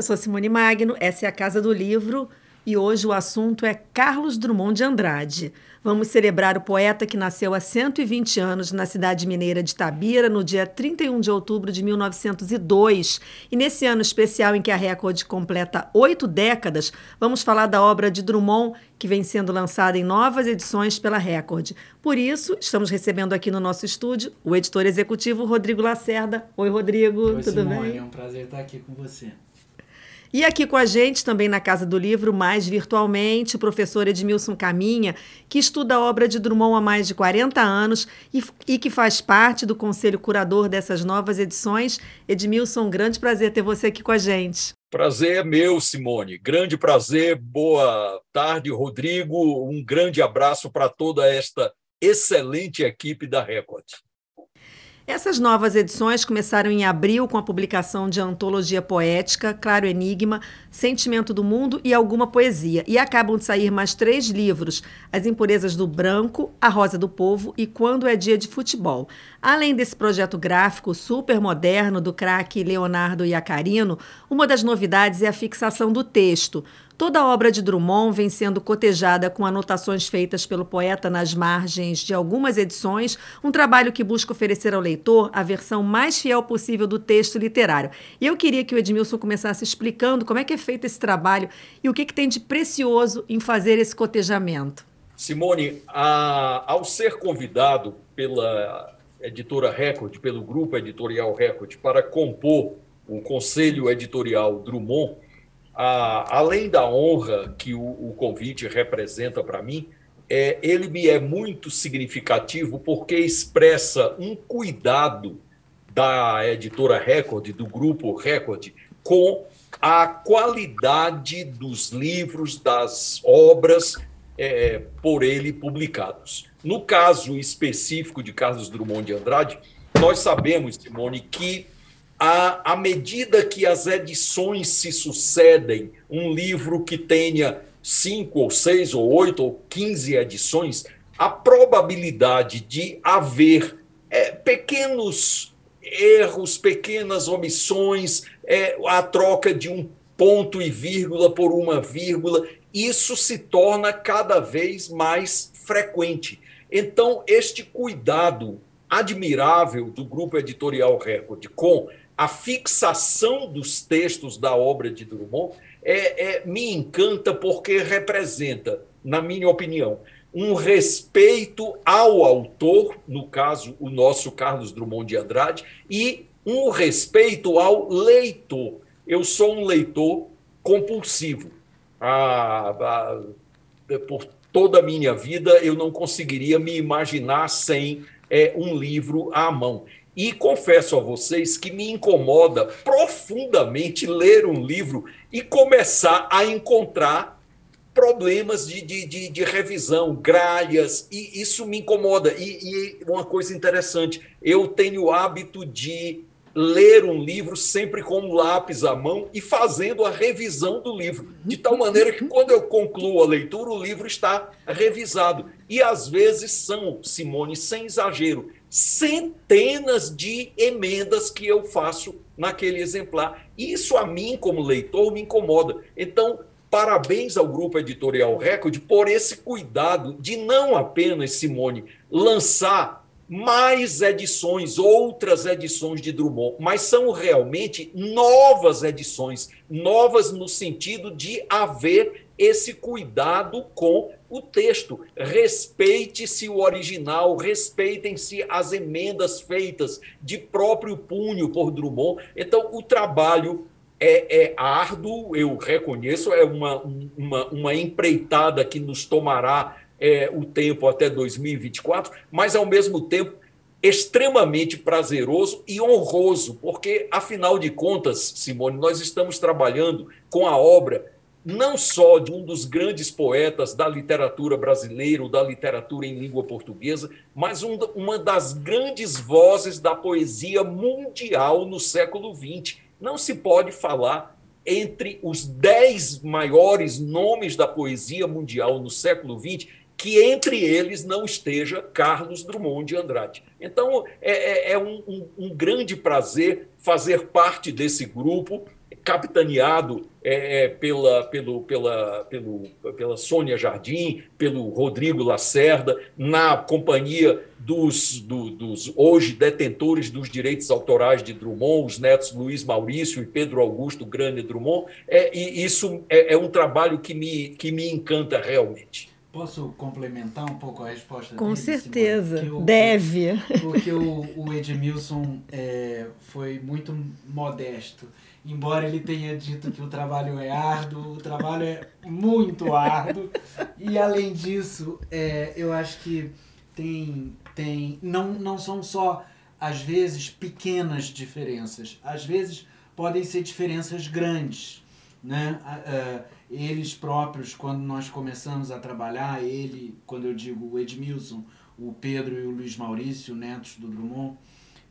eu sou Simone Magno, essa é a Casa do Livro e hoje o assunto é Carlos Drummond de Andrade. Vamos celebrar o poeta que nasceu há 120 anos na cidade mineira de Tabira, no dia 31 de outubro de 1902. E nesse ano especial em que a Record completa oito décadas, vamos falar da obra de Drummond, que vem sendo lançada em novas edições pela Record. Por isso, estamos recebendo aqui no nosso estúdio o editor executivo Rodrigo Lacerda. Oi, Rodrigo, Oi, tudo Simone, bem? É um prazer estar aqui com você. E aqui com a gente, também na Casa do Livro, mais virtualmente, o professor Edmilson Caminha, que estuda a obra de Drummond há mais de 40 anos e, e que faz parte do conselho curador dessas novas edições. Edmilson, um grande prazer ter você aqui com a gente. Prazer é meu, Simone. Grande prazer. Boa tarde, Rodrigo. Um grande abraço para toda esta excelente equipe da Record. Essas novas edições começaram em abril com a publicação de antologia poética, Claro Enigma, Sentimento do Mundo e alguma poesia. E acabam de sair mais três livros: As Impurezas do Branco, A Rosa do Povo e Quando é Dia de Futebol. Além desse projeto gráfico super moderno do craque Leonardo Iacarino, uma das novidades é a fixação do texto. Toda a obra de Drummond vem sendo cotejada com anotações feitas pelo poeta nas margens de algumas edições, um trabalho que busca oferecer ao leitor a versão mais fiel possível do texto literário. E eu queria que o Edmilson começasse explicando como é que é feito esse trabalho e o que, que tem de precioso em fazer esse cotejamento. Simone, a, ao ser convidado pela editora Record, pelo grupo editorial Record, para compor o conselho editorial Drummond, a, além da honra que o, o convite representa para mim, é, ele me é muito significativo porque expressa um cuidado da editora Record, do grupo Record, com a qualidade dos livros, das obras é, por ele publicados. No caso específico de Carlos Drummond de Andrade, nós sabemos, Simone, que à, medida que as edições se sucedem, um livro que tenha cinco ou seis ou oito ou quinze edições, a probabilidade de haver é, pequenos erros, pequenas omissões, é, a troca de um ponto e vírgula por uma vírgula, isso se torna cada vez mais frequente. Então, este cuidado admirável do grupo editorial Record com a fixação dos textos da obra de Drummond é, é, me encanta porque representa, na minha opinião, um respeito ao autor, no caso, o nosso Carlos Drummond de Andrade, e um respeito ao leitor. Eu sou um leitor compulsivo. Ah, ah, por toda a minha vida, eu não conseguiria me imaginar sem é, um livro à mão. E confesso a vocês que me incomoda profundamente ler um livro e começar a encontrar problemas de, de, de, de revisão, gralhas, e isso me incomoda. E, e, uma coisa interessante, eu tenho o hábito de ler um livro sempre com um lápis à mão e fazendo a revisão do livro, de tal maneira que quando eu concluo a leitura, o livro está revisado. E às vezes são, Simone, sem exagero, centenas de emendas que eu faço naquele exemplar. Isso a mim, como leitor, me incomoda. Então, parabéns ao Grupo Editorial Record por esse cuidado de não apenas, Simone, lançar mais edições, outras edições de Drummond, mas são realmente novas edições, novas no sentido de haver esse cuidado com o texto. Respeite-se o original, respeitem-se as emendas feitas de próprio punho por Drummond. Então, o trabalho é, é árduo, eu reconheço, é uma, uma, uma empreitada que nos tomará é, o tempo até 2024, mas, ao mesmo tempo, extremamente prazeroso e honroso, porque, afinal de contas, Simone, nós estamos trabalhando com a obra não só de um dos grandes poetas da literatura brasileira, ou da literatura em língua portuguesa, mas um, uma das grandes vozes da poesia mundial no século XX. Não se pode falar entre os dez maiores nomes da poesia mundial no século XX que entre eles não esteja Carlos Drummond de Andrade. Então, é, é, é um, um, um grande prazer fazer parte desse grupo capitaneado é, é, pela, pelo, pela, pelo, pela Sônia Jardim, pelo Rodrigo Lacerda, na companhia dos, do, dos hoje detentores dos direitos autorais de Drummond, os netos Luiz Maurício e Pedro Augusto Grande Drummond. É, e isso é, é um trabalho que me, que me encanta realmente. Posso complementar um pouco a resposta Com dele, certeza, o, deve. Porque o, o Edmilson é, foi muito modesto. Embora ele tenha dito que o trabalho é árduo, o trabalho é muito árduo. E além disso, é, eu acho que tem, tem não, não são só, às vezes, pequenas diferenças. Às vezes podem ser diferenças grandes. Né? Uh, eles próprios, quando nós começamos a trabalhar, ele, quando eu digo o Edmilson, o Pedro e o Luiz Maurício, netos do Drummond,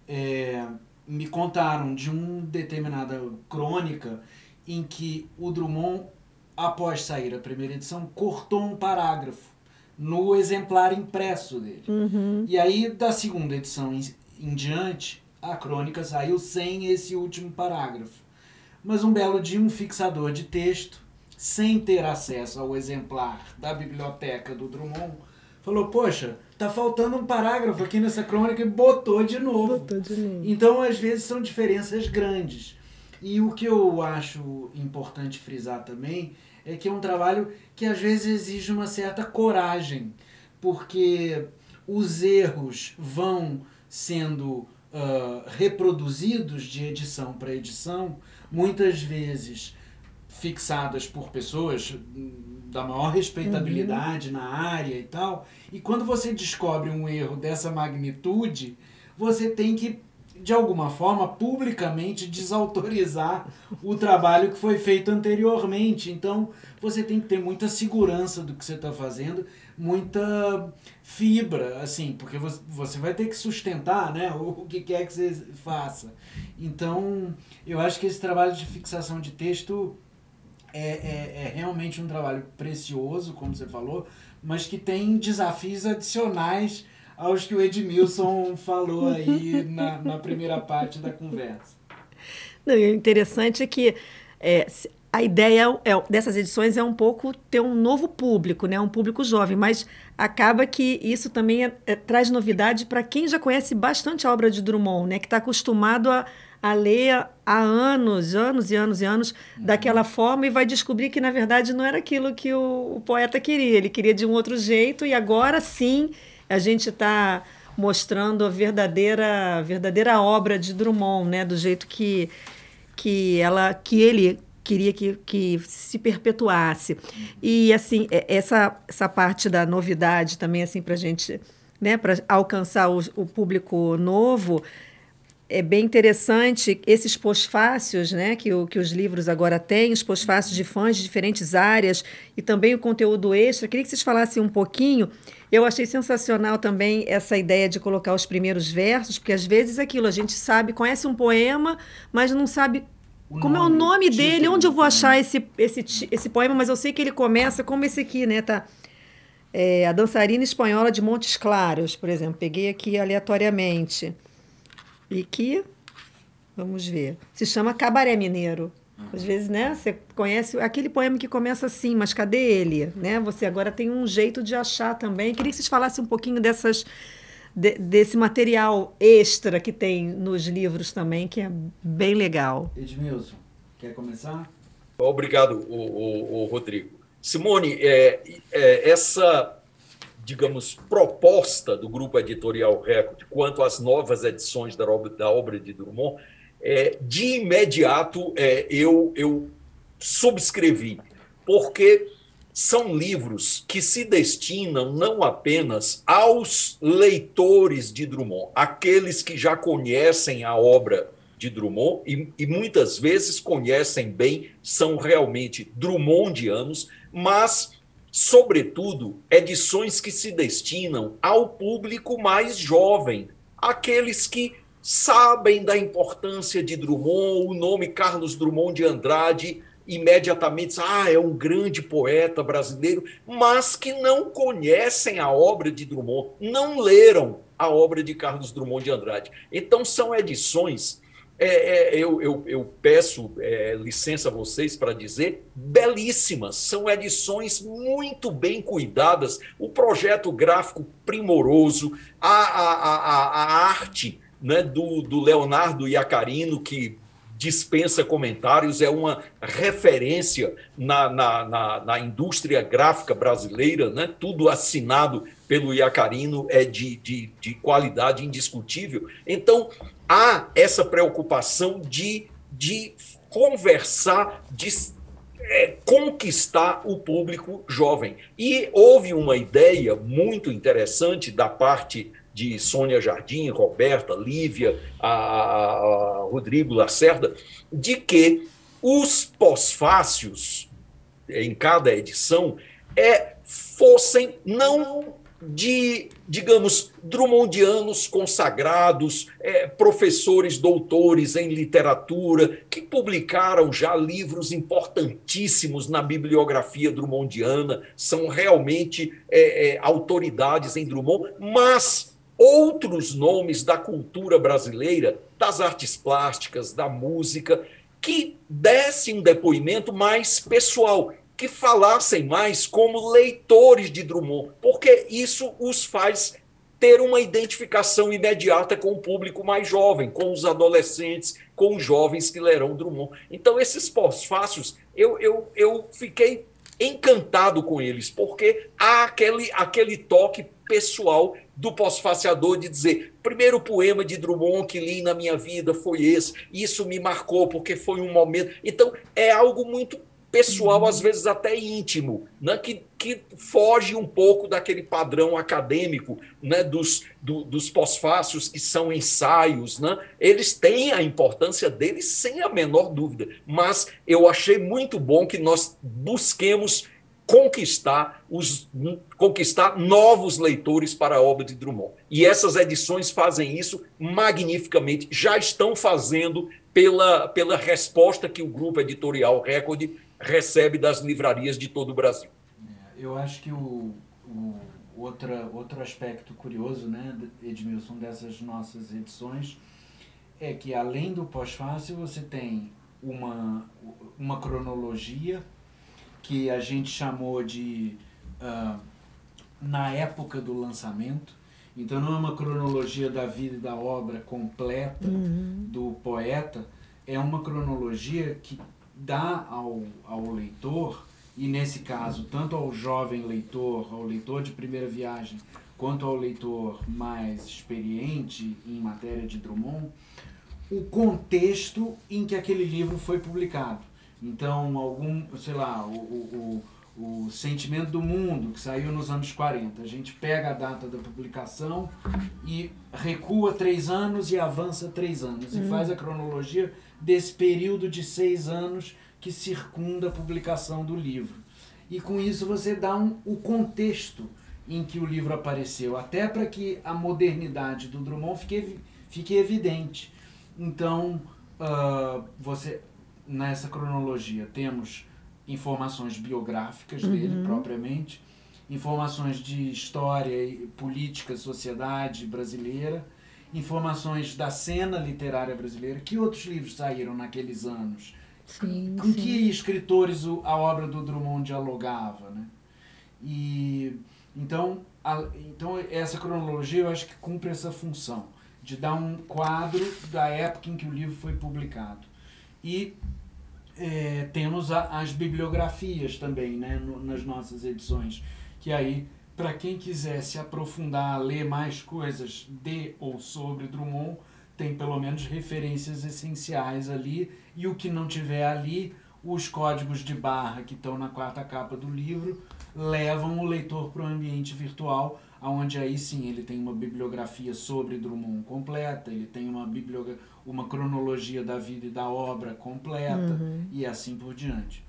é, me contaram de uma determinada crônica em que o Drummond, após sair a primeira edição, cortou um parágrafo no exemplar impresso dele. Uhum. E aí, da segunda edição em, em diante, a crônica saiu sem esse último parágrafo. Mas um belo dia, um fixador de texto sem ter acesso ao exemplar da biblioteca do Drummond, falou: Poxa, tá faltando um parágrafo aqui nessa crônica e botou de novo. Botou de novo. Então, às vezes, são diferenças grandes. E o que eu acho importante frisar também é que é um trabalho que às vezes exige uma certa coragem, porque os erros vão sendo uh, reproduzidos de edição para edição, muitas vezes fixadas por pessoas da maior respeitabilidade uhum. na área e tal. E quando você descobre um erro dessa magnitude, você tem que, de alguma forma, publicamente desautorizar o trabalho que foi feito anteriormente. Então, você tem que ter muita segurança do que você está fazendo, muita fibra, assim, porque você vai ter que sustentar né, o que quer que você faça. Então, eu acho que esse trabalho de fixação de texto é, é, é realmente um trabalho precioso, como você falou, mas que tem desafios adicionais aos que o Edmilson falou aí na, na primeira parte da conversa. Não, o interessante é que é, a ideia é, dessas edições é um pouco ter um novo público, né? um público jovem, mas acaba que isso também é, é, traz novidade para quem já conhece bastante a obra de Drummond, né? que está acostumado a a ler há anos, anos e anos e anos uhum. daquela forma e vai descobrir que na verdade não era aquilo que o, o poeta queria. Ele queria de um outro jeito e agora sim a gente está mostrando a verdadeira, a verdadeira obra de Drummond, né? Do jeito que, que ela, que ele queria que, que se perpetuasse. E assim é, essa essa parte da novidade também assim para gente, né? Para alcançar o, o público novo é bem interessante esses pós-fácios né, que, o, que os livros agora têm, os pós-fácios de fãs de diferentes áreas e também o conteúdo extra. Queria que vocês falassem um pouquinho. Eu achei sensacional também essa ideia de colocar os primeiros versos, porque às vezes aquilo a gente sabe, conhece um poema, mas não sabe o como é o nome dele, onde eu vou achar esse, esse, esse poema, mas eu sei que ele começa como esse aqui, né? Tá? É, a dançarina espanhola de Montes Claros, por exemplo. Peguei aqui aleatoriamente e que, vamos ver, se chama Cabaré Mineiro. Às vezes, né, você conhece aquele poema que começa assim, mas cadê ele? Né? Você agora tem um jeito de achar também. Queria que vocês falassem um pouquinho dessas, de, desse material extra que tem nos livros também, que é bem legal. Edmilson, quer começar? Obrigado, o, o, o Rodrigo. Simone, é, é, essa digamos, proposta do grupo editorial Record quanto às novas edições da obra, da obra de Drummond, é, de imediato é, eu, eu subscrevi, porque são livros que se destinam não apenas aos leitores de Drummond, aqueles que já conhecem a obra de Drummond e, e muitas vezes conhecem bem, são realmente Drummondianos, mas sobretudo, edições que se destinam ao público mais jovem, aqueles que sabem da importância de Drummond, o nome Carlos Drummond de Andrade imediatamente ah, é um grande poeta brasileiro, mas que não conhecem a obra de Drummond, não leram a obra de Carlos Drummond de Andrade. Então são edições é, é, eu, eu, eu, peço é, licença a vocês para dizer, belíssimas. São edições muito bem cuidadas, o projeto gráfico primoroso, a, a, a, a arte né, do, do Leonardo Iacarino, que dispensa comentários, é uma referência na, na, na, na, indústria gráfica brasileira, né? tudo assinado pelo Iacarino é de, de, de qualidade indiscutível. Então, há essa preocupação de, de conversar, de é, conquistar o público jovem. E houve uma ideia muito interessante da parte de Sônia Jardim, Roberta, Lívia, a, a Rodrigo Lacerda, de que os pós-fácios em cada edição é, fossem não de, digamos, Drummondianos consagrados, é, professores doutores em literatura, que publicaram já livros importantíssimos na bibliografia drummondiana, são realmente é, é, autoridades em Drummond, mas outros nomes da cultura brasileira, das artes plásticas, da música, que dessem um depoimento mais pessoal que falassem mais como leitores de Drummond, porque isso os faz ter uma identificação imediata com o público mais jovem, com os adolescentes, com os jovens que lerão Drummond. Então, esses pós-fácios, eu, eu, eu fiquei encantado com eles, porque há aquele, aquele toque pessoal do pós-faciador de dizer: primeiro poema de Drummond que li na minha vida foi esse, isso me marcou porque foi um momento. Então, é algo muito pessoal, às vezes até íntimo, né, que, que foge um pouco daquele padrão acadêmico né, dos, do, dos pós-fácios, que são ensaios. Né? Eles têm a importância deles, sem a menor dúvida, mas eu achei muito bom que nós busquemos conquistar, os, conquistar novos leitores para a obra de Drummond. E essas edições fazem isso magnificamente, já estão fazendo pela, pela resposta que o grupo editorial Record recebe das livrarias de todo o Brasil. É, eu acho que o, o outra, outro aspecto curioso, né, Edmilson, dessas nossas edições, é que além do pós-fácil, você tem uma, uma cronologia que a gente chamou de uh, na época do lançamento. Então não é uma cronologia da vida e da obra completa uhum. do poeta, é uma cronologia que dá ao, ao leitor, e nesse caso, tanto ao jovem leitor, ao leitor de primeira viagem, quanto ao leitor mais experiente em matéria de Drummond, o contexto em que aquele livro foi publicado. Então, algum, sei lá, o, o, o, o Sentimento do Mundo, que saiu nos anos 40. A gente pega a data da publicação e recua três anos e avança três anos. E hum. faz a cronologia desse período de seis anos que circunda a publicação do livro. E com isso você dá um, o contexto em que o livro apareceu, até para que a modernidade do Drummond fique, fique evidente. Então, uh, você nessa cronologia temos informações biográficas uhum. dele propriamente, informações de história, política, sociedade brasileira, informações da cena literária brasileira. Que outros livros saíram naqueles anos? Sim, Com sim. que escritores a obra do Drummond dialogava, né? E então, a, então essa cronologia eu acho que cumpre essa função de dar um quadro da época em que o livro foi publicado. E é, temos a, as bibliografias também né, no, nas nossas edições, que aí para quem quiser se aprofundar, ler mais coisas de ou sobre Drummond, tem pelo menos referências essenciais ali, e o que não tiver ali, os códigos de barra que estão na quarta capa do livro levam o leitor para o ambiente virtual, onde aí sim ele tem uma bibliografia sobre Drummond completa, ele tem uma, uma cronologia da vida e da obra completa, uhum. e assim por diante.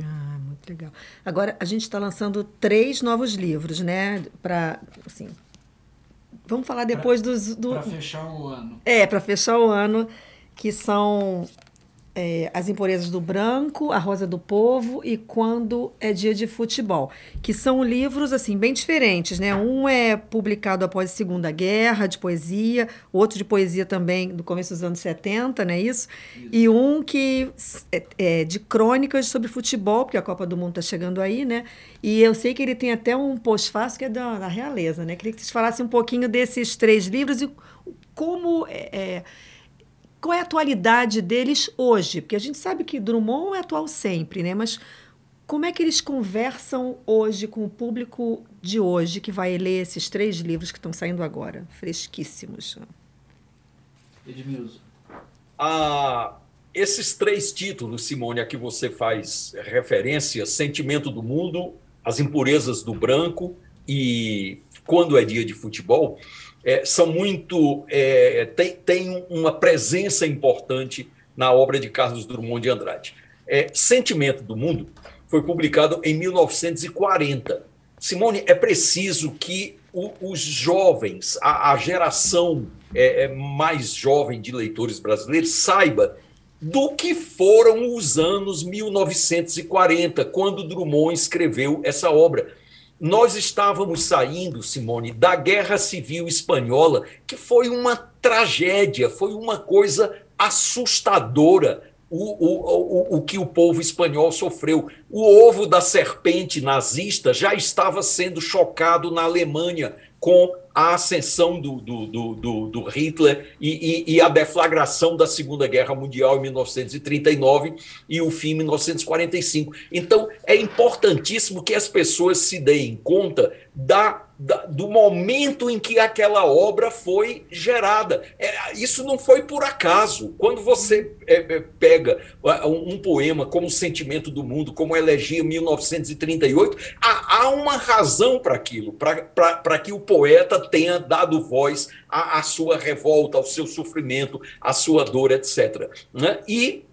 Ah, muito legal. Agora, a gente está lançando três novos livros, né? Para, assim, vamos falar depois pra, dos... Do... Para fechar o ano. É, para fechar o ano, que são é, As Impurezas do Branco, A Rosa do Povo e Quando é Dia de Futebol, que são livros assim bem diferentes, né? Um é publicado após a Segunda Guerra, de poesia, outro de poesia também do começo dos anos 70, né? Isso? isso. E um que é, é, de crônicas sobre futebol, porque a Copa do Mundo está chegando aí, né? E eu sei que ele tem até um pós-fácil que é da, da, realeza, né? Queria que vocês falassem um pouquinho desses três livros e como é, é qual é a atualidade deles hoje? Porque a gente sabe que Drummond é atual sempre, né? Mas como é que eles conversam hoje com o público de hoje que vai ler esses três livros que estão saindo agora, fresquíssimos? Edmilson. Ah, esses três títulos, Simone, a que você faz referência, Sentimento do Mundo, As Impurezas do Branco e Quando é Dia de Futebol, é, são muito. É, tem, tem uma presença importante na obra de Carlos Drummond de Andrade. É, Sentimento do Mundo foi publicado em 1940. Simone, é preciso que o, os jovens, a, a geração é, é, mais jovem de leitores brasileiros, saiba do que foram os anos 1940, quando Drummond escreveu essa obra. Nós estávamos saindo, Simone, da Guerra Civil Espanhola, que foi uma tragédia, foi uma coisa assustadora o, o, o, o que o povo espanhol sofreu. O ovo da serpente nazista já estava sendo chocado na Alemanha com a ascensão do, do, do, do Hitler e, e, e, a deflagração da Segunda Guerra Mundial em 1939 e o fim em 1945. Então, é importantíssimo que as pessoas se deem conta da da, do momento em que aquela obra foi gerada. É, isso não foi por acaso. Quando você é, é pega um, um, poema como Sentimento do Mundo, como Elegia 1938, há, há uma razão para aquilo, para que o poeta tenha dado voz à, à, sua revolta, ao seu sofrimento, à sua dor, etc. Né? E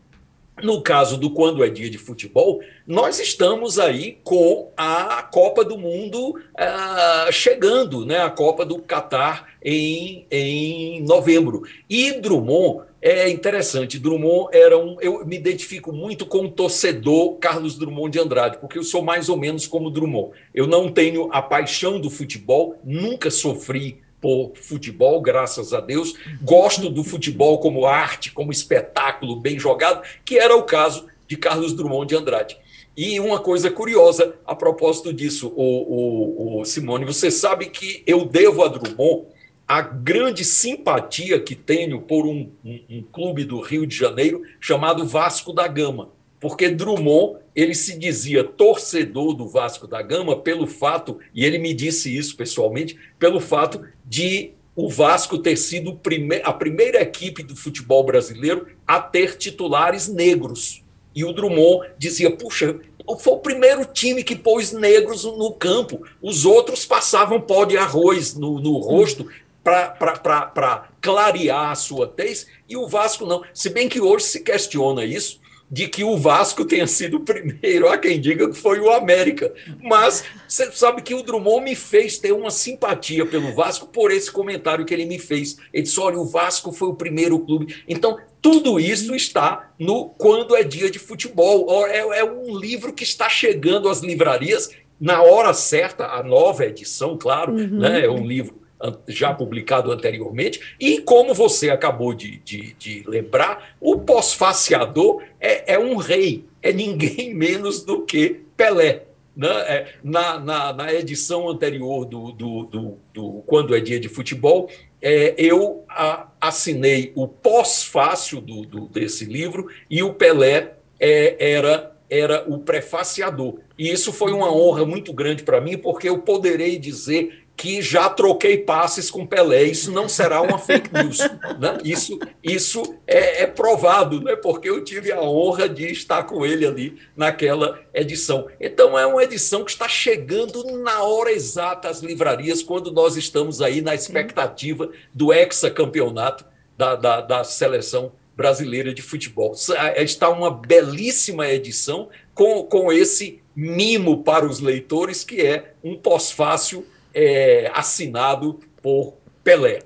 no caso do Quando é Dia de Futebol, nós estamos aí com a Copa do Mundo uh, chegando, né? a Copa do Catar em, em novembro. E Drummond é interessante. Drummond era um. Eu me identifico muito com o torcedor Carlos Drummond de Andrade, porque eu sou mais ou menos como Drummond. Eu não tenho a paixão do futebol, nunca sofri por futebol, graças a Deus. Gosto do futebol como arte, como espetáculo bem jogado, que era o caso de Carlos Drummond de Andrade. E uma coisa curiosa a propósito disso, o, o, o Simone, você sabe que eu devo a Drummond a grande simpatia que tenho por um, um, um clube do Rio de Janeiro chamado Vasco da Gama porque Drummond ele se dizia torcedor do Vasco da Gama pelo fato, e ele me disse isso pessoalmente, pelo fato de o Vasco ter sido a primeira equipe do futebol brasileiro a ter titulares negros. E o Drummond dizia: puxa, foi o primeiro time que pôs negros no campo. Os outros passavam pó de arroz no, no rosto para clarear a sua tez, e o Vasco não. Se bem que hoje se questiona isso, de que o Vasco tenha sido o primeiro. Há quem diga que foi o América. Mas você sabe que o Drummond me fez ter uma simpatia pelo Vasco por esse comentário que ele me fez. Ele disse: olha, o Vasco foi o primeiro clube. Então, tudo isso está no Quando é Dia de Futebol. É, é um livro que está chegando às livrarias na hora certa, a nova edição, claro, uhum. né? É um livro já publicado anteriormente, e como você acabou de, de, de lembrar, o pós-faciador é, é, um rei, é ninguém menos do que Pelé. Né? É, na, na, na, edição anterior do, do, do, do, Quando é Dia de Futebol, é, eu a, assinei o pós-fácil desse livro e o Pelé é, era era o prefaciador. E isso foi uma honra muito grande para mim, porque eu poderei dizer que já troquei passes com Pelé. Isso não será uma fake news. Né? Isso, isso é, é, provado, né? porque eu tive a honra de estar com ele ali naquela edição. Então, é uma edição que está chegando na hora exata às livrarias, quando nós estamos aí na expectativa do hexacampeonato da, da, da seleção brasileira de futebol. Está uma belíssima edição com, com esse mimo para os leitores, que é um pós-fácil é, assinado por Pelé.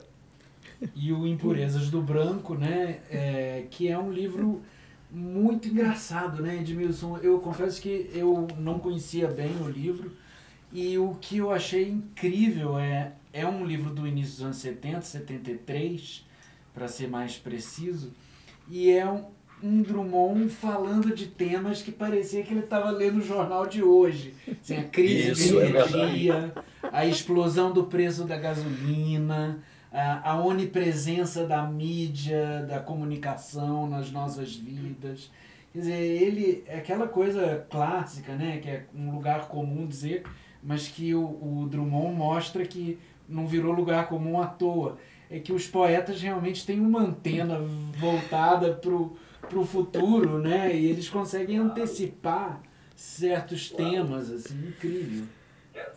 E o Impurezas do Branco, né, é, que é um livro muito engraçado, né, Edmilson? Eu confesso que eu não conhecia bem o livro e o que eu achei incrível é é um livro do início dos anos 70, 73, para ser mais preciso, e é um, um Drummond falando de temas que parecia que ele estava lendo o jornal de hoje. Assim, a crise Isso, de é energia, é a explosão do preço da gasolina, a, a onipresença da mídia, da comunicação nas nossas vidas. Quer dizer, ele é aquela coisa clássica, né, que é um lugar comum dizer, mas que o, o Drummond mostra que não virou lugar comum à toa. É que os poetas realmente têm uma antena voltada para o futuro, né? E eles conseguem antecipar certos temas, assim, incrível.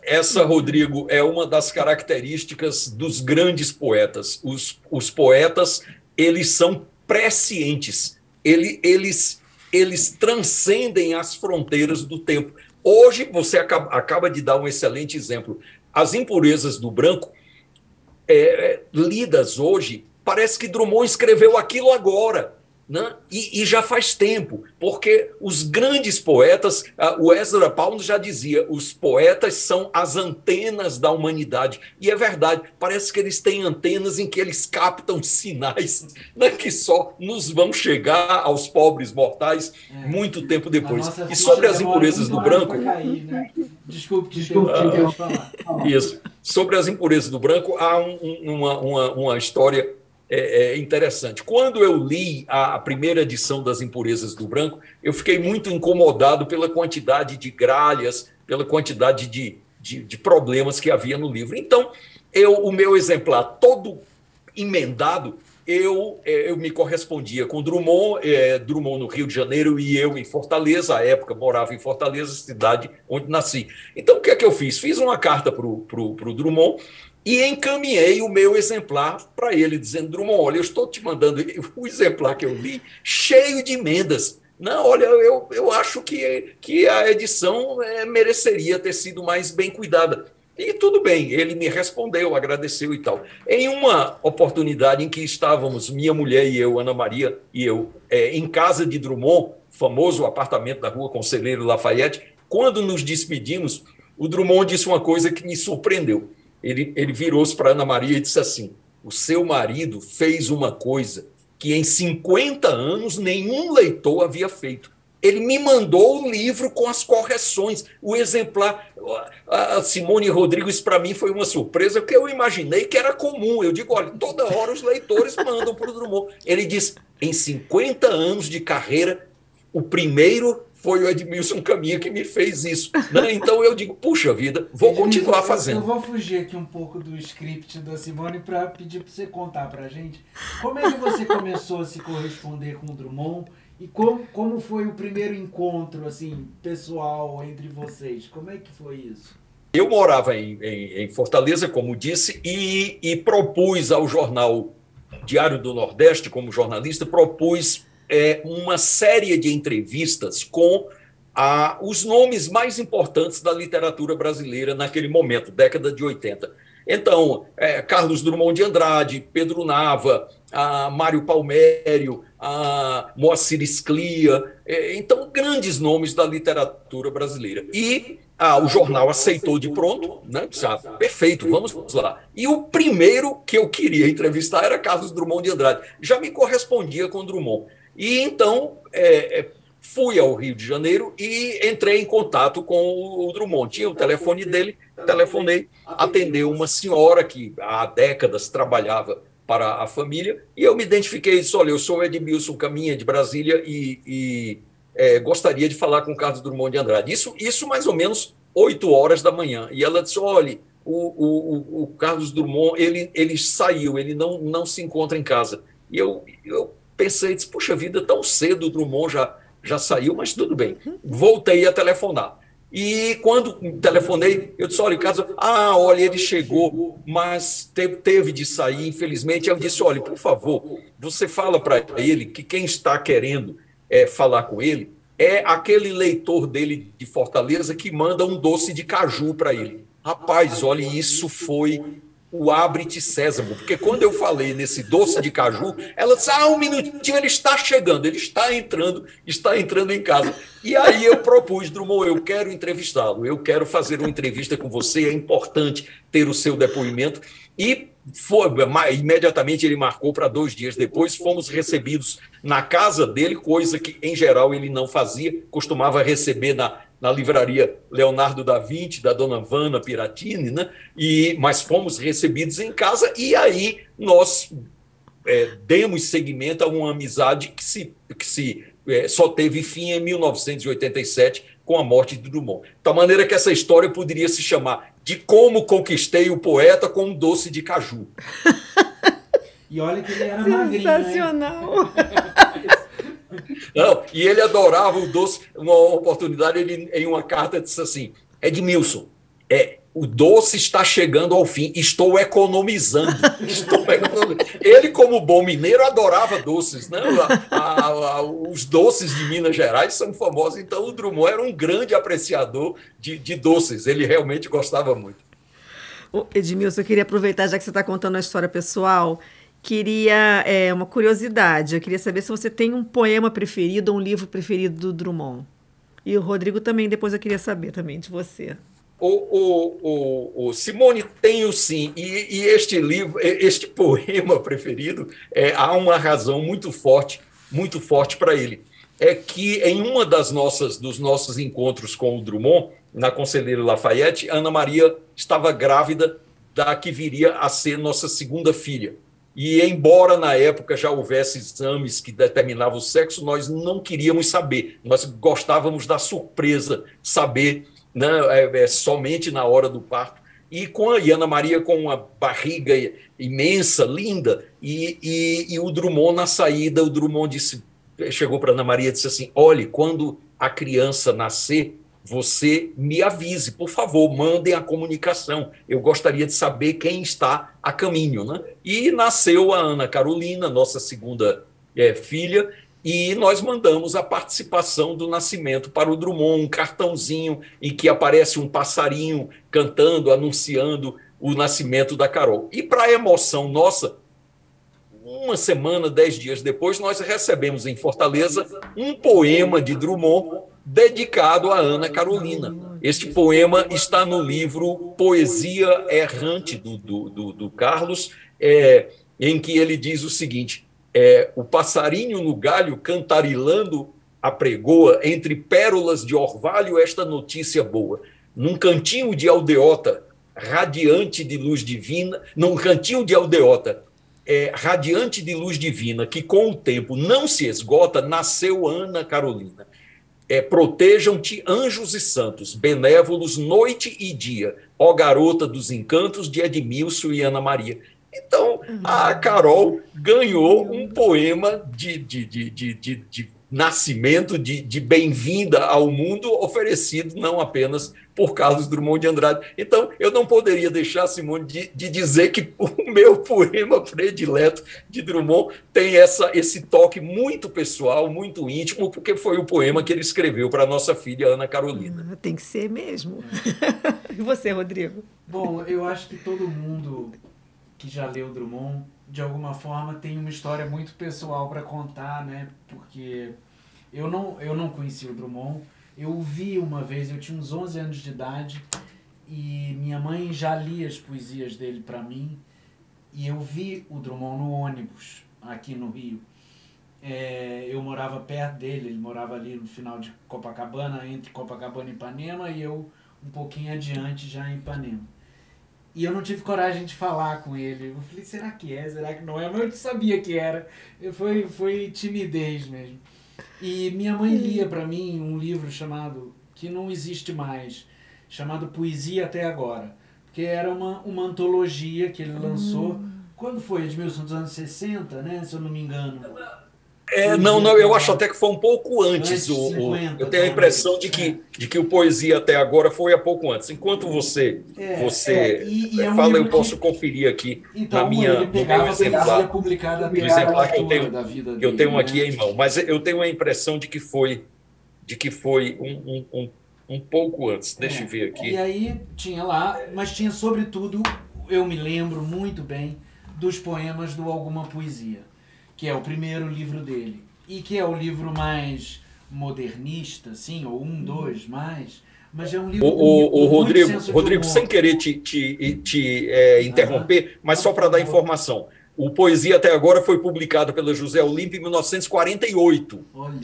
Essa, Rodrigo, é uma das características dos grandes poetas. Os, os poetas, eles são prescientes. Ele, eles, eles transcendem as fronteiras do tempo. Hoje, você acaba, acaba de dar um excelente exemplo. As impurezas do branco, é, é lidas hoje, parece que Drummond escreveu aquilo agora. Né? E, e, já faz tempo, porque os grandes poetas, o Ezra Pound já dizia, os poetas são as antenas da humanidade. E é verdade, parece que eles têm antenas em que eles captam sinais né, que só nos vão chegar aos pobres mortais é. muito tempo depois. E sobre as impurezas do branco. Cair, né? Desculpe, desculpe, ah, falar. Isso. Sobre as impurezas do branco, há um, uma, uma, uma história é, é interessante. Quando eu li a, primeira edição das Impurezas do Branco, eu fiquei muito incomodado pela quantidade de gralhas, pela quantidade de, de, de problemas que havia no livro. Então, eu, o meu exemplar todo emendado, eu, é, eu me correspondia com Drummond, é, Drummond no Rio de Janeiro e eu em Fortaleza, à época morava em Fortaleza, cidade onde nasci. Então, o que é que eu fiz? Fiz uma carta para o Drummond e encaminhei o meu exemplar para ele, dizendo: Drummond, olha, eu estou te mandando o exemplar que eu li, cheio de emendas. Não, olha, eu, eu acho que, que a edição é, mereceria ter sido mais bem cuidada. E tudo bem, ele me respondeu, agradeceu e tal. Em uma oportunidade em que estávamos, minha mulher e eu, Ana Maria e eu, é, em casa de Drummond, famoso apartamento da rua Conselheiro Lafayette, quando nos despedimos, o Drummond disse uma coisa que me surpreendeu ele, ele virou-se para Ana Maria e disse assim: O seu marido fez uma coisa que em 50 anos nenhum leitor havia feito. Ele me mandou o livro com as correções, o exemplar. A Simone Rodrigues, para mim, foi uma surpresa, porque eu imaginei que era comum. Eu digo: olha, toda hora os leitores mandam para o Drummond. Ele diz: em 50 anos de carreira, o primeiro foi o Edmilson Caminha que me fez isso. Né? Então eu digo, puxa vida, vou Edmilson, continuar fazendo. Eu vou fugir aqui um pouco do script da Simone para pedir para você contar para a gente como é que você começou a se corresponder com o Drummond e como, como foi o primeiro encontro assim pessoal entre vocês? Como é que foi isso? Eu morava em, em, em Fortaleza, como disse, e, e propus ao jornal Diário do Nordeste, como jornalista, propus é, uma série de entrevistas com a, os nomes mais importantes da literatura brasileira naquele momento, década de 80. Então, é, Carlos Drummond de Andrade, Pedro Nava, a Mário Palmério, a Moacir Sclia, é, então, grandes nomes da literatura brasileira. E o jornal aceitou de pronto, né? Perfeito, vamos lá. E o primeiro que eu queria entrevistar era Carlos Drummond de Andrade. Já me correspondia com Drummond. E então é, é, fui ao Rio de Janeiro e entrei em contato com o Drummond. Tinha o telefone dele, telefonei, atendeu uma senhora que há décadas trabalhava para a família, e eu me identifiquei e disse: Olha, eu sou Edmilson Caminha de Brasília e, e é, gostaria de falar com o Carlos Drummond de Andrade. Isso, isso mais ou menos 8 horas da manhã. E ela disse: Olha, o, o, o Carlos Drummond ele, ele saiu, ele não, não se encontra em casa. E eu, eu pensei, disse, puxa vida, tão cedo o Drummond já, já saiu, mas tudo bem. Voltei a telefonar. E quando telefonei, eu disse: olha, caso, ah, olha, ele chegou, mas teve, teve de sair, infelizmente. Eu disse: olha, por favor, você fala para ele que quem está querendo é, falar com ele é aquele leitor dele de Fortaleza que manda um doce de caju para ele. Rapaz, olha, isso foi o Abre-te Sésamo, porque quando eu falei nesse doce de caju, ela disse: Ah, um minutinho, ele está chegando, ele está entrando, está entrando em casa. E aí eu propus, Drummond, eu quero entrevistá-lo, eu quero fazer uma entrevista com você, é importante ter o seu depoimento. E foi, imediatamente ele marcou para dois dias depois, fomos recebidos na casa dele, coisa que em geral ele não fazia, costumava receber na na livraria Leonardo da Vinci, da dona Vana Piratini, né? e, mas fomos recebidos em casa e aí nós é, demos seguimento a uma amizade que se, que se é, só teve fim em 1987 com a morte de Drummond. Da maneira que essa história poderia se chamar De Como Conquistei o Poeta com um Doce de Caju. E olha que ele era magrinho. Sensacional! Não, e ele adorava o doce. Uma oportunidade, ele, em uma carta, disse assim: Edmilson, é, o doce está chegando ao fim, estou economizando. Estou economizando. Ele, como bom mineiro, adorava doces. Né? A, a, a, os doces de Minas Gerais são famosos, então o Drummond era um grande apreciador de, de doces, ele realmente gostava muito. Edmilson, eu queria aproveitar, já que você está contando a história pessoal, queria é, uma curiosidade. Eu queria saber se você tem um poema preferido ou um livro preferido do Drummond. E o Rodrigo também, depois eu queria saber também de você. O, o, o, o Simone tenho sim, e, e, este livro, este poema preferido, é, há uma razão muito forte, muito forte para ele. É que em uma das nossas dos nossos encontros com o Drummond, na Conselheiro Lafayette, Ana Maria estava grávida da que viria a ser nossa segunda filha. E, embora na época já houvesse exames que determinavam o sexo, nós não queríamos saber. Nós gostávamos da surpresa, saber né, é, é, somente na hora do parto. E com a Ana Maria com uma barriga imensa, linda, e, e, e o Drummond na saída, o Drummond disse, chegou para Ana Maria e disse assim: olhe, quando a criança nascer, você me avise, por favor, mandem a comunicação. Eu gostaria de saber quem está a caminho. Né? E nasceu a Ana Carolina, nossa segunda é, filha, e nós mandamos a participação do nascimento para o Drummond, um cartãozinho em que aparece um passarinho cantando, anunciando o nascimento da Carol. E para a emoção nossa, uma semana, dez dias depois, nós recebemos em Fortaleza um poema de Drummond dedicado a Ana Carolina. Este poema está no livro Poesia Errante do, do, do, do Carlos, é, em que ele diz o seguinte: é, o passarinho no galho cantarilando apregoa entre pérolas de orvalho esta notícia boa. Num cantinho de aldeota, radiante de luz divina, num cantinho de aldeota, é, radiante de luz divina, que com o tempo não se esgota, nasceu Ana Carolina é, protejam-te anjos e santos, benévolos noite e dia, ó garota dos encantos de Edmilson e Ana Maria. Então, a Carol ganhou um poema de, de, de, de, de, de nascimento, de, de bem-vinda ao mundo, oferecido não apenas por Carlos Drummond de Andrade. Então, eu não poderia deixar, Simone, de, de dizer que o meu poema predileto de Drummond tem essa, esse toque muito pessoal, muito íntimo, porque foi o poema que ele escreveu para a nossa filha Ana Carolina. Ah, tem que ser mesmo. e você, Rodrigo? Bom, eu acho que todo mundo que já leu Drummond, de alguma forma, tem uma história muito pessoal para contar, né? Porque eu não, eu não conheci o Drummond, eu vi uma vez, eu tinha uns 11 anos de idade e minha mãe já lia as poesias dele para mim e eu vi o Drummond no ônibus aqui no Rio. É, eu morava perto dele, ele morava ali no final de Copacabana, entre Copacabana e Ipanema, e eu um pouquinho adiante já em Ipanema. E eu não tive coragem de falar com ele. Eu falei, será que é? Será que não é? Mas eu sabia que era. Foi, foi timidez mesmo. E minha mãe lia para mim um livro chamado, que não existe mais, chamado Poesia Até Agora. Porque era uma, uma antologia que ele lançou. Hum. Quando foi? Edmilson, dos anos 60, né? Se eu não me engano. É, não, não, eu acho até que foi um pouco antes. o, 50, eu tenho a impressão de que, de que o Poesia até agora foi há pouco antes. Enquanto você, é, você é, e, e é fala, eu posso que... conferir aqui então, na minha, no meu exemplar, publicada no exemplar que eu tenho, da vida dele, eu tenho né? aqui em mão. Mas eu tenho a impressão de que foi, de que foi um, um, um, um pouco antes. Deixa é, eu ver aqui. E aí tinha lá, mas tinha sobretudo eu me lembro muito bem dos poemas do Alguma Poesia, que é o primeiro livro dele. E que é o livro mais modernista, assim, ou um, dois mais. Mas é um livro. O, o, o Rodrigo, Rodrigo sem querer te, te, te é, interromper, mas só para dar informação. O Poesia até agora foi publicado pela José Olímpio em 1948. Olha,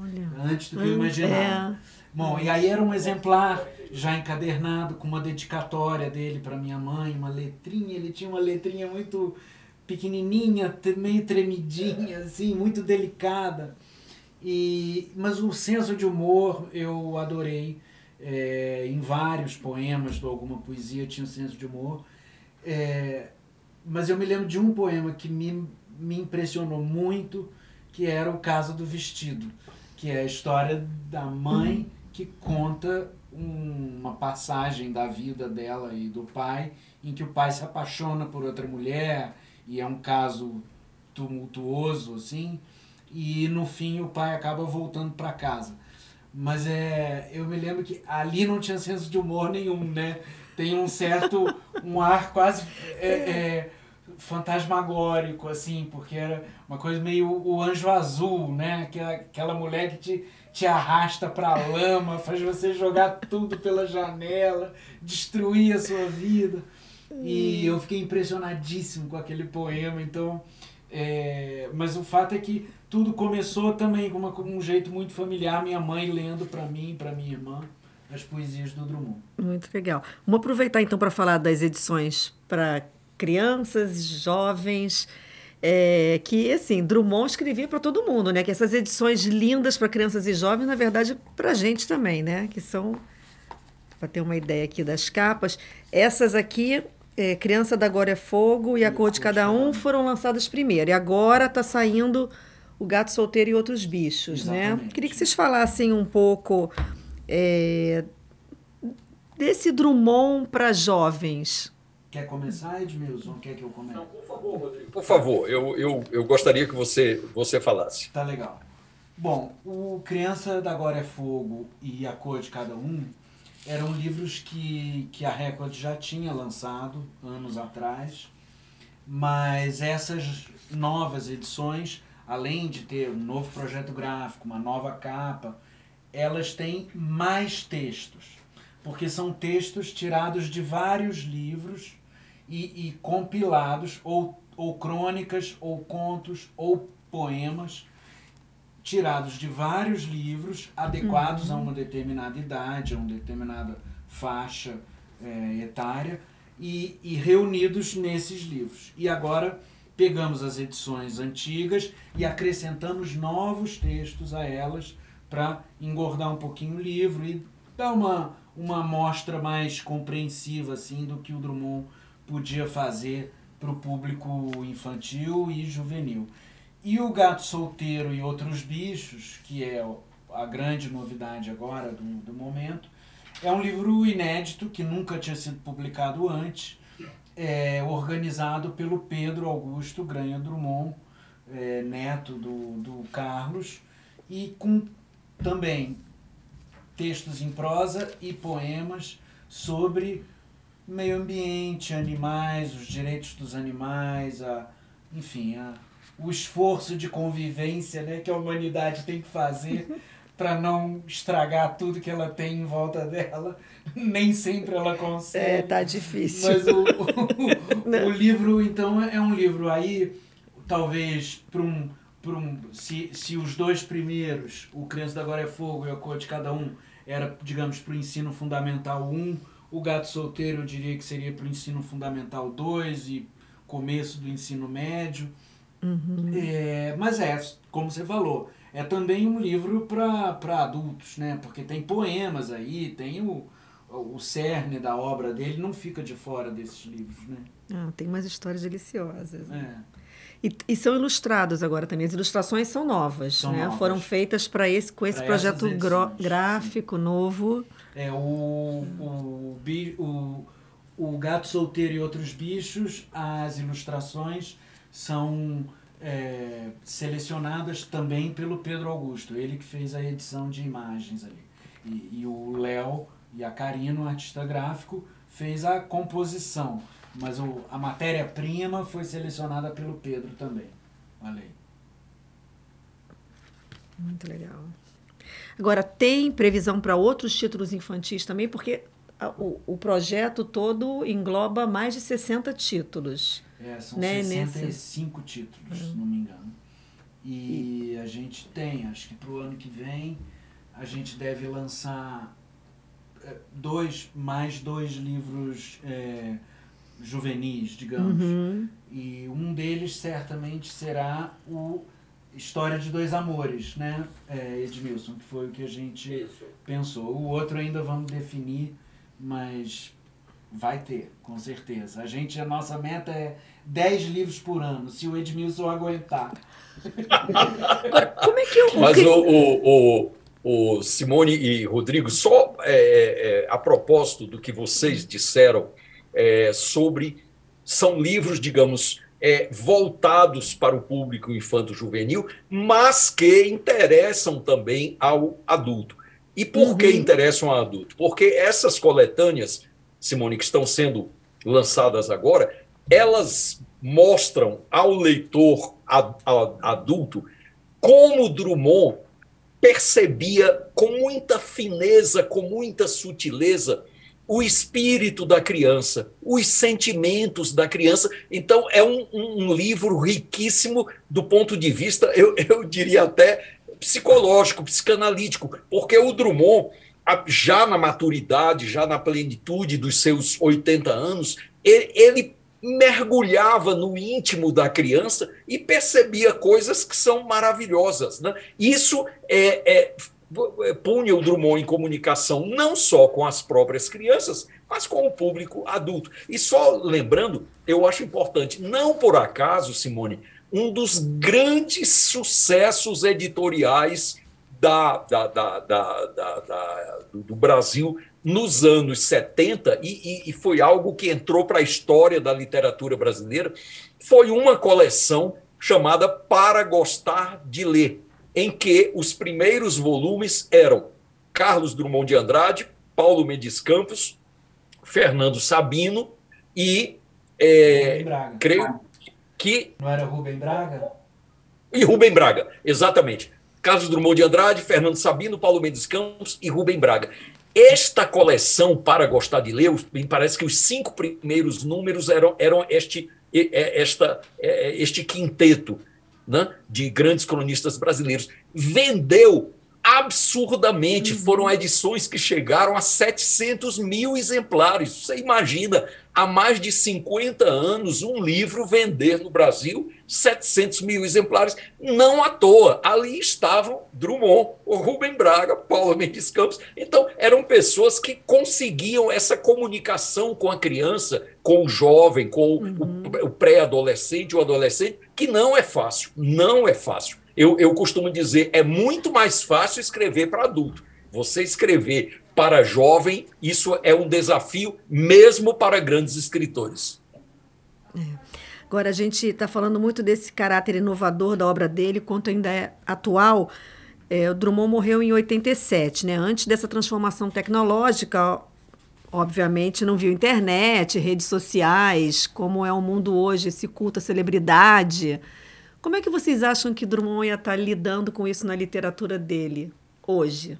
Olha. antes do que eu imaginava. É. Bom, e aí era um exemplar já encadernado com uma dedicatória dele para minha mãe, uma letrinha, ele tinha uma letrinha muito pequenininha, meio tremidinha, assim, muito delicada. E, mas o senso de humor eu adorei. É, em vários poemas do Alguma Poesia tinha um senso de humor. É, mas eu me lembro de um poema que me, me impressionou muito, que era o Caso do Vestido, que é a história da mãe que conta um, uma passagem da vida dela e do pai, em que o pai se apaixona por outra mulher, e é um caso tumultuoso, assim, e no fim o pai acaba voltando para casa. Mas é, eu me lembro que ali não tinha senso de humor nenhum, né? Tem um certo, um ar quase é, é, fantasmagórico, assim, porque era uma coisa meio o anjo azul, né? Aquela, aquela mulher que te, te arrasta pra lama, faz você jogar tudo pela janela, destruir a sua vida. E eu fiquei impressionadíssimo com aquele poema, então. É, mas o fato é que tudo começou também com, uma, com um jeito muito familiar, minha mãe lendo para mim e para minha irmã as poesias do Drummond. Muito legal. Vamos aproveitar então para falar das edições para crianças, jovens. É, que assim Drummond escrevia para todo mundo, né? Que essas edições lindas para crianças e jovens, na verdade, para a gente também, né? Que são para ter uma ideia aqui das capas. Essas aqui é, Criança da Agora é Fogo e A Cor de Cada Um foram lançadas primeiro. E agora está saindo O Gato Solteiro e Outros Bichos, né? Exatamente. né? Queria que vocês falassem um pouco é, desse Drummond para jovens. Quer começar, Edmilson? Quer que eu comece? Não, por favor, Rodrigo. Por favor, eu, eu, eu gostaria que você, você falasse. Tá legal. Bom, o Criança da Agora é Fogo e A Cor de Cada Um eram livros que, que a Record já tinha lançado anos atrás, mas essas novas edições, além de ter um novo projeto gráfico, uma nova capa, elas têm mais textos, porque são textos tirados de vários livros e, e compilados, ou, ou crônicas, ou contos, ou poemas tirados de vários livros adequados uhum. a uma determinada idade, a uma determinada faixa é, etária e, e reunidos nesses livros. E agora pegamos as edições antigas e acrescentamos novos textos a elas para engordar um pouquinho o livro e dar uma, uma amostra mais compreensiva assim do que o Drummond podia fazer para o público infantil e juvenil. E o Gato Solteiro e Outros Bichos, que é a grande novidade agora do, do momento, é um livro inédito que nunca tinha sido publicado antes, é, organizado pelo Pedro Augusto Granha Drummond, é, neto do, do Carlos, e com também textos em prosa e poemas sobre meio ambiente, animais, os direitos dos animais, a, enfim, a, o esforço de convivência né, que a humanidade tem que fazer para não estragar tudo que ela tem em volta dela. Nem sempre ela consegue. É, tá difícil. Mas o, o, o livro, então, é um livro aí, talvez, para um, um. Se, se os dois primeiros, O Criança da Agora é Fogo e A Cor de Cada Um, era, digamos, para o ensino fundamental 1, o Gato Solteiro eu diria que seria para o ensino fundamental 2 e começo do ensino médio. Uhum. É, mas é, como você falou, é também um livro para adultos, né? Porque tem poemas aí, tem o, o cerne da obra dele, não fica de fora desses livros, né? Ah, tem umas histórias deliciosas. É. E, e, são ilustrados agora também. As ilustrações são novas, são né? Novas. Foram feitas para esse com esse pra projeto gráfico sim. novo. É o, o, o, o Gato Solteiro e Outros Bichos, as ilustrações são é, selecionadas também pelo Pedro Augusto, ele que fez a edição de imagens ali. E, e o Léo e a Karina, o artista gráfico, fez a composição. Mas o, a matéria-prima foi selecionada pelo Pedro também. Aí. Muito legal. Agora, tem previsão para outros títulos infantis também? Porque o, o projeto todo engloba mais de 60 títulos. É, são né, 65 nesse... títulos, uhum. se não me engano. E, e a gente tem, acho que para o ano que vem, a gente deve lançar é, dois, mais dois livros é, juvenis, digamos. Uhum. E um deles certamente será o História de Dois Amores, né, é, Edmilson, que foi o que a gente Isso. pensou. O outro ainda vamos definir, mas vai ter, com certeza. A gente, a nossa meta é 10 livros por ano, se o Edmilson aguentar. Como é que eu... Mas o, o, o, o Simone e Rodrigo, só é, é, a propósito do que vocês disseram é, sobre. São livros, digamos, é, voltados para o público infanto-juvenil, mas que interessam também ao adulto. E por uhum. que interessam ao adulto? Porque essas coletâneas, Simone, que estão sendo lançadas agora, elas mostram ao leitor adulto como Drummond percebia com muita fineza, com muita sutileza, o espírito da criança, os sentimentos da criança. Então, é um, um, livro riquíssimo do ponto de vista, eu, eu diria até psicológico, psicanalítico, porque o Drummond, já na maturidade, já na plenitude dos seus 80 anos, ele, ele mergulhava no íntimo da criança e percebia coisas que são maravilhosas. Né? Isso é, é punha o Drummond em comunicação não só com as próprias crianças, mas com o público adulto. E só lembrando, eu acho importante, não por acaso, Simone, um dos grandes sucessos editoriais da, da, da, da do Brasil nos anos 70, e, e, e foi algo que entrou para a história da literatura brasileira, foi uma coleção chamada Para Gostar de Ler, em que os primeiros volumes eram Carlos Drummond de Andrade, Paulo Mendes Campos, Fernando Sabino e é, creio que não era Rubem Braga? E Rubem Braga, exatamente. Carlos Drummond de Andrade, Fernando Sabino, Paulo Mendes Campos e Rubem Braga. Esta coleção, para gostar de ler, me parece que os cinco primeiros números eram, eram este, esta, este quinteto né, de grandes cronistas brasileiros. Vendeu absurdamente. Uhum. Foram edições que chegaram a 700 mil exemplares. Você imagina, há mais de 50 anos, um livro vender no Brasil 700 mil exemplares. Não à toa. Ali estavam Drummond, o Rubem Braga, Paulo Mendes Campos. Então, eram pessoas que conseguiam essa comunicação com a criança, com o jovem, com uhum. o, pré-adolescente, o adolescente, que não é fácil. Não é fácil. Eu, eu costumo dizer, é muito mais fácil escrever para adulto. Você escrever para jovem, isso é um desafio, mesmo para grandes escritores. É. Agora, a gente está falando muito desse caráter inovador da obra dele, quanto ainda é atual. É, o Drummond morreu em 87, né? Antes dessa transformação tecnológica, obviamente não viu internet, redes sociais, como é o mundo hoje, esse culto à celebridade. Como é que vocês acham que Drummond ia estar lidando com isso na literatura dele hoje?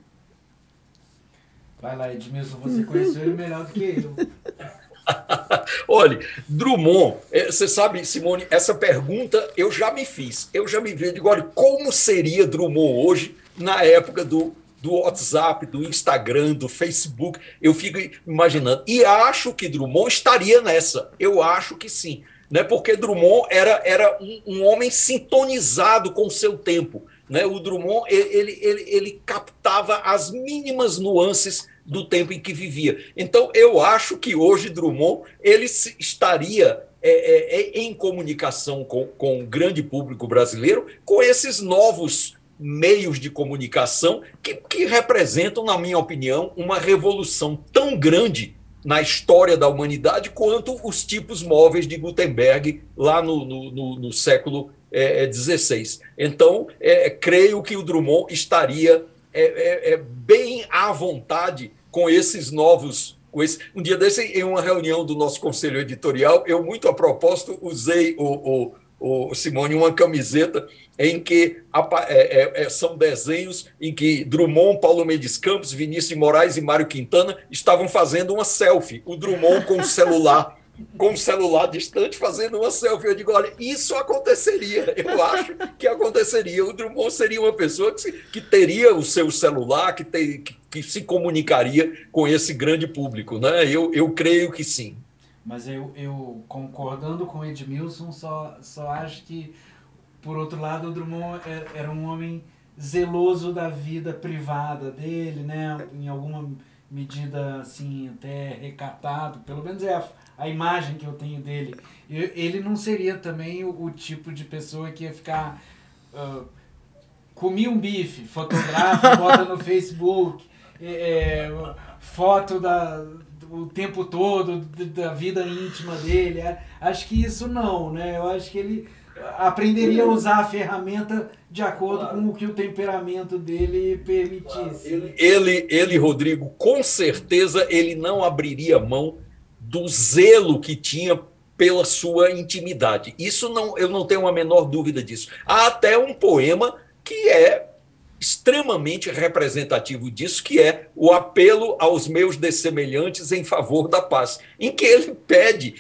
Vai lá, Edmilson, você conheceu ele melhor do que eu. Olha, Drummond, é, você sabe, Simone, essa pergunta eu já me fiz. Eu já me vi, digo, olha, como seria Drummond hoje na época do, do WhatsApp, do Instagram, do Facebook? Eu fico imaginando. E acho que Drummond estaria nessa. Eu acho que sim né? porque Drummond era, era um, um homem sintonizado com o seu tempo. Né? O Drummond ele, ele, ele captava as mínimas nuances do tempo em que vivia. Então, eu acho que hoje Drummond ele estaria é, é, é, em comunicação com, com o grande público brasileiro com esses novos meios de comunicação que, que representam, na minha opinião, uma revolução tão grande na história da humanidade quanto os tipos móveis de Gutenberg lá no, no, no, no século XVI. É, então, é, creio que o Drummond estaria é, é, é, à vontade com esses novos com esse. Um dia desse, em uma reunião do nosso conselho editorial, eu, muito a propósito, usei o, o, o Simone uma camiseta em que é, é, é, são desenhos em que Drummond, Paulo Mendes Campos, Vinícius Moraes e Mário Quintana estavam fazendo uma selfie. O Drummond com o celular com o celular distante fazendo uma selfie. Eu digo, olha, isso aconteceria. Eu acho que aconteceria. O Drummond seria uma pessoa que, que teria o seu celular, que, que, que, se comunicaria com esse grande público. Né? Eu, eu creio que sim. Mas eu, eu concordando com Edmilson, só, só acho que, por outro lado, o Drummond é, era um homem zeloso da vida privada dele, né? Em alguma medida, assim, até recatado. Pelo menos é a a imagem que eu tenho dele. Eu, ele não seria também o, o, tipo de pessoa que ia ficar. Uh, comi um bife, fotografa, bota no Facebook, é, é, foto da, o tempo todo da vida íntima dele. É, acho que isso não, né? Eu acho que ele aprenderia a usar a ferramenta de acordo claro. com o que o temperamento dele permitisse. Claro. Ele, ele, ele, Rodrigo, com certeza ele não abriria mão do zelo que tinha pela sua intimidade. Isso não, eu não tenho a menor dúvida disso. Há até um poema que é extremamente representativo disso, que é o apelo aos meus dessemelhantes em favor da paz, em que ele pede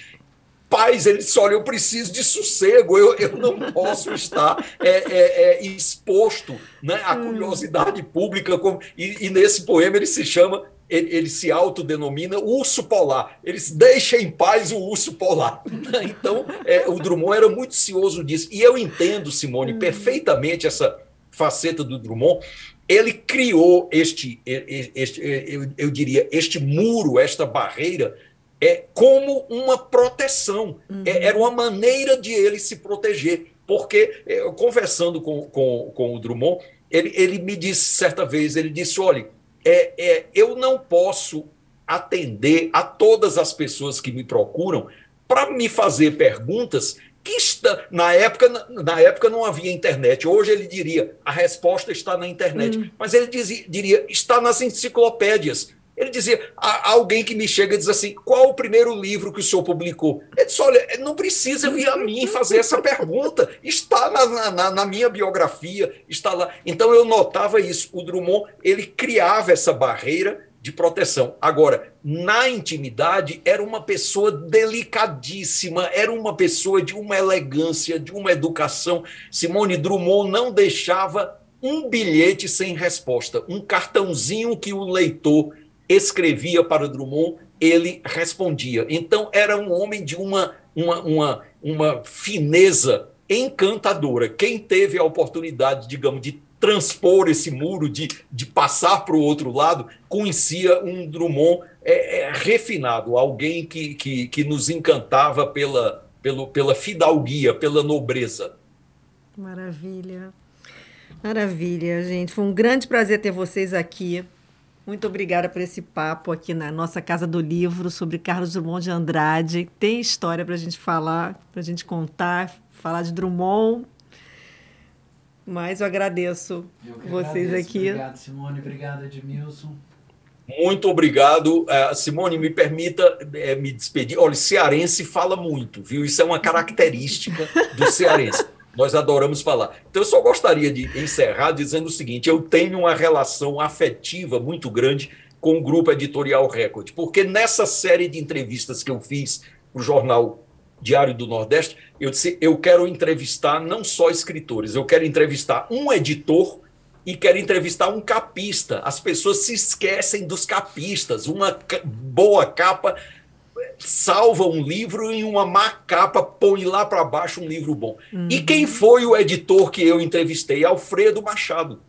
paz, ele diz, olha, eu preciso de sossego, eu, eu não posso estar é, é, é, exposto né, à hum. curiosidade pública. Como, e, e nesse poema ele se chama ele, ele, se autodenomina urso polar. Eles deixam em paz o urso polar. Então, é, o Drummond era muito cioso disso. E eu entendo, Simone, uhum. perfeitamente essa faceta do Drummond. Ele criou este, este eu, eu diria, este muro, esta barreira, é como uma proteção. É, uhum. É, era uma maneira de ele se proteger. Porque, eu, conversando com, com, com o Drummond, ele, ele me disse certa vez, ele disse, olha, é, é, eu não posso atender a todas as pessoas que me procuram para me fazer perguntas que está, na época na época não havia internet. Hoje ele diria a resposta está na internet, hum. mas ele dizia, diria está nas enciclopédias. Ele dizia, alguém que me chega e diz assim, qual o primeiro livro que o senhor publicou? Ele disse, olha, não precisa vir a mim fazer essa pergunta, está na, na, na, minha biografia, está lá. Então eu notava isso, o Drummond, ele criava essa barreira de proteção. Agora, na intimidade, era uma pessoa delicadíssima, era uma pessoa de uma elegância, de uma educação. Simone Drummond não deixava um bilhete sem resposta, um cartãozinho que o leitor escrevia para Drummond, ele respondia. Então, era um homem de uma, uma, uma, uma fineza encantadora. Quem teve a oportunidade, digamos, de transpor esse muro, de, de passar para o outro lado, conhecia um Drummond é, é, refinado, alguém que, que, que nos encantava pela, pelo, pela fidalguia, pela nobreza. Maravilha. Maravilha, gente. Foi um grande prazer ter vocês aqui. Muito obrigada por esse papo aqui na nossa Casa do Livro sobre Carlos Drummond de Andrade. Tem história para a gente falar, para a gente contar, falar de Drummond. Mas eu agradeço eu vocês agradeço. aqui. Obrigado, Simone. Obrigado, Edmilson. Muito obrigado. Uh, Simone, me permita uh, me despedir. Olha, cearense fala muito, viu? Isso é uma característica do cearense. Nós adoramos falar. Então, eu só gostaria de encerrar dizendo o seguinte: eu tenho uma relação afetiva muito grande com o Grupo Editorial Record, porque nessa série de entrevistas que eu fiz para o jornal Diário do Nordeste, eu disse: eu quero entrevistar não só escritores, eu quero entrevistar um editor e quero entrevistar um capista. As pessoas se esquecem dos capistas. Uma boa capa salva um livro em uma má capa, põe lá para baixo um livro bom. Uhum. E quem foi o editor que eu entrevistei? Alfredo Machado.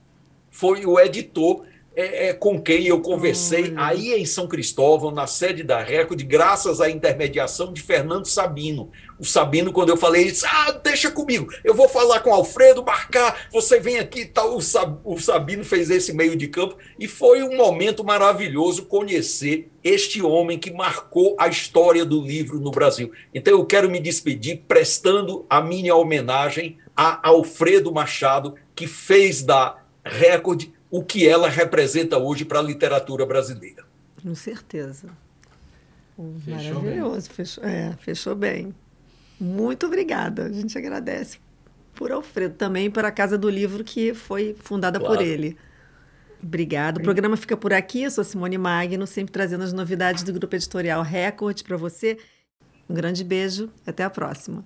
Foi o editor é, é, com quem eu conversei uhum. aí em São Cristóvão, na sede da Record, graças à intermediação de Fernando Sabino. O Sabino, quando eu falei, disse: Ah, deixa comigo, eu vou falar com Alfredo, marcar, você vem aqui e tal. O Sabino fez esse meio de campo e foi um momento maravilhoso conhecer este homem que marcou a história do livro no Brasil. Então eu quero me despedir prestando a minha homenagem a Alfredo Machado, que fez da Record o que ela representa hoje para a literatura brasileira. Com certeza. Fechou Maravilhoso, bem. Fechou, é, fechou bem. Muito obrigada. A gente agradece por Alfredo também para a Casa do Livro que foi fundada claro. por ele. Obrigado. O programa fica por aqui. Eu sou Simone Magno, sempre trazendo as novidades do Grupo Editorial Record para você. Um grande beijo. Até a próxima.